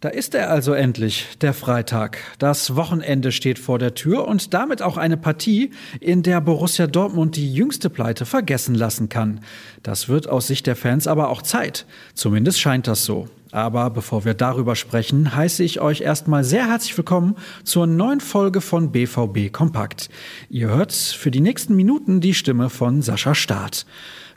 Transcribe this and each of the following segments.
Da ist er also endlich, der Freitag. Das Wochenende steht vor der Tür und damit auch eine Partie, in der Borussia Dortmund die jüngste Pleite vergessen lassen kann. Das wird aus Sicht der Fans aber auch Zeit. Zumindest scheint das so. Aber bevor wir darüber sprechen, heiße ich euch erstmal sehr herzlich willkommen zur neuen Folge von BVB Kompakt. Ihr hört für die nächsten Minuten die Stimme von Sascha Staat.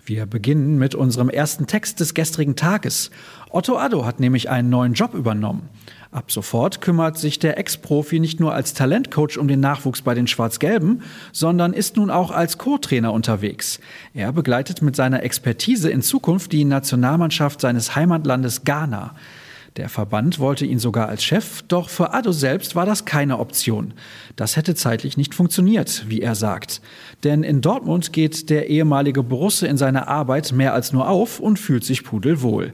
Wir beginnen mit unserem ersten Text des gestrigen Tages. Otto Addo hat nämlich einen neuen Job übernommen. Ab sofort kümmert sich der Ex-Profi nicht nur als Talentcoach um den Nachwuchs bei den Schwarz-Gelben, sondern ist nun auch als Co-Trainer unterwegs. Er begleitet mit seiner Expertise in Zukunft die Nationalmannschaft seines Heimatlandes Ghana. Der Verband wollte ihn sogar als Chef, doch für Addo selbst war das keine Option. Das hätte zeitlich nicht funktioniert, wie er sagt. Denn in Dortmund geht der ehemalige Borusse in seiner Arbeit mehr als nur auf und fühlt sich pudelwohl.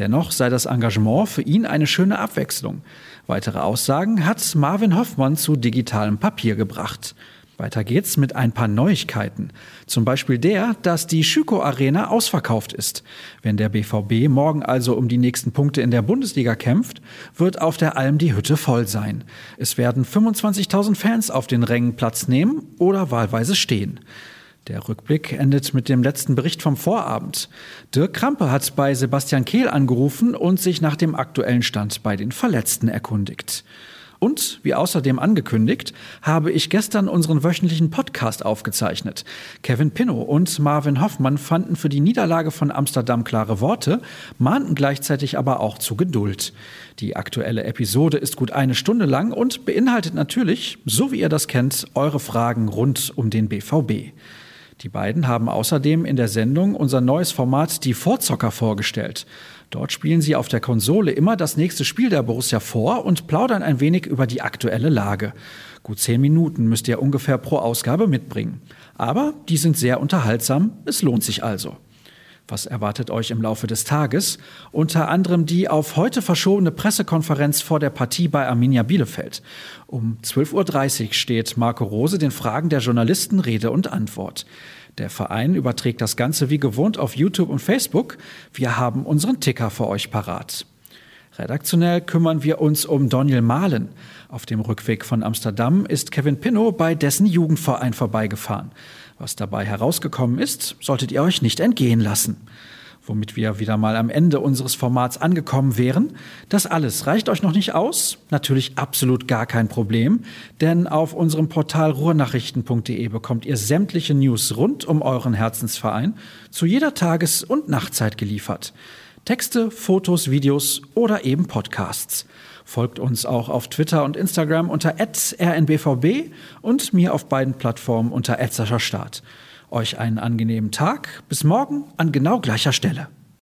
Dennoch sei das Engagement für ihn eine schöne Abwechslung. Weitere Aussagen hat Marvin Hoffmann zu digitalem Papier gebracht. Weiter geht's mit ein paar Neuigkeiten. Zum Beispiel der, dass die Schüko Arena ausverkauft ist. Wenn der BVB morgen also um die nächsten Punkte in der Bundesliga kämpft, wird auf der Alm die Hütte voll sein. Es werden 25.000 Fans auf den Rängen Platz nehmen oder wahlweise stehen. Der Rückblick endet mit dem letzten Bericht vom Vorabend. Dirk Krampe hat bei Sebastian Kehl angerufen und sich nach dem aktuellen Stand bei den Verletzten erkundigt. Und, wie außerdem angekündigt, habe ich gestern unseren wöchentlichen Podcast aufgezeichnet. Kevin Pinnow und Marvin Hoffmann fanden für die Niederlage von Amsterdam klare Worte, mahnten gleichzeitig aber auch zu Geduld. Die aktuelle Episode ist gut eine Stunde lang und beinhaltet natürlich, so wie ihr das kennt, eure Fragen rund um den BVB. Die beiden haben außerdem in der Sendung unser neues Format Die Vorzocker vorgestellt. Dort spielen sie auf der Konsole immer das nächste Spiel der Borussia vor und plaudern ein wenig über die aktuelle Lage. Gut zehn Minuten müsst ihr ungefähr pro Ausgabe mitbringen. Aber die sind sehr unterhaltsam, es lohnt sich also. Was erwartet euch im Laufe des Tages? Unter anderem die auf heute verschobene Pressekonferenz vor der Partie bei Arminia Bielefeld. Um 12.30 Uhr steht Marco Rose den Fragen der Journalisten Rede und Antwort. Der Verein überträgt das Ganze wie gewohnt auf YouTube und Facebook. Wir haben unseren Ticker für euch parat. Redaktionell kümmern wir uns um Daniel Mahlen. Auf dem Rückweg von Amsterdam ist Kevin Pinnow bei dessen Jugendverein vorbeigefahren. Was dabei herausgekommen ist, solltet ihr euch nicht entgehen lassen womit wir wieder mal am Ende unseres Formats angekommen wären. Das alles reicht euch noch nicht aus? Natürlich absolut gar kein Problem, denn auf unserem Portal ruhrnachrichten.de bekommt ihr sämtliche News rund um euren Herzensverein zu jeder Tages- und Nachtzeit geliefert. Texte, Fotos, Videos oder eben Podcasts. Folgt uns auch auf Twitter und Instagram unter rnbvb und mir auf beiden Plattformen unter Start. Euch einen angenehmen Tag. Bis morgen an genau gleicher Stelle.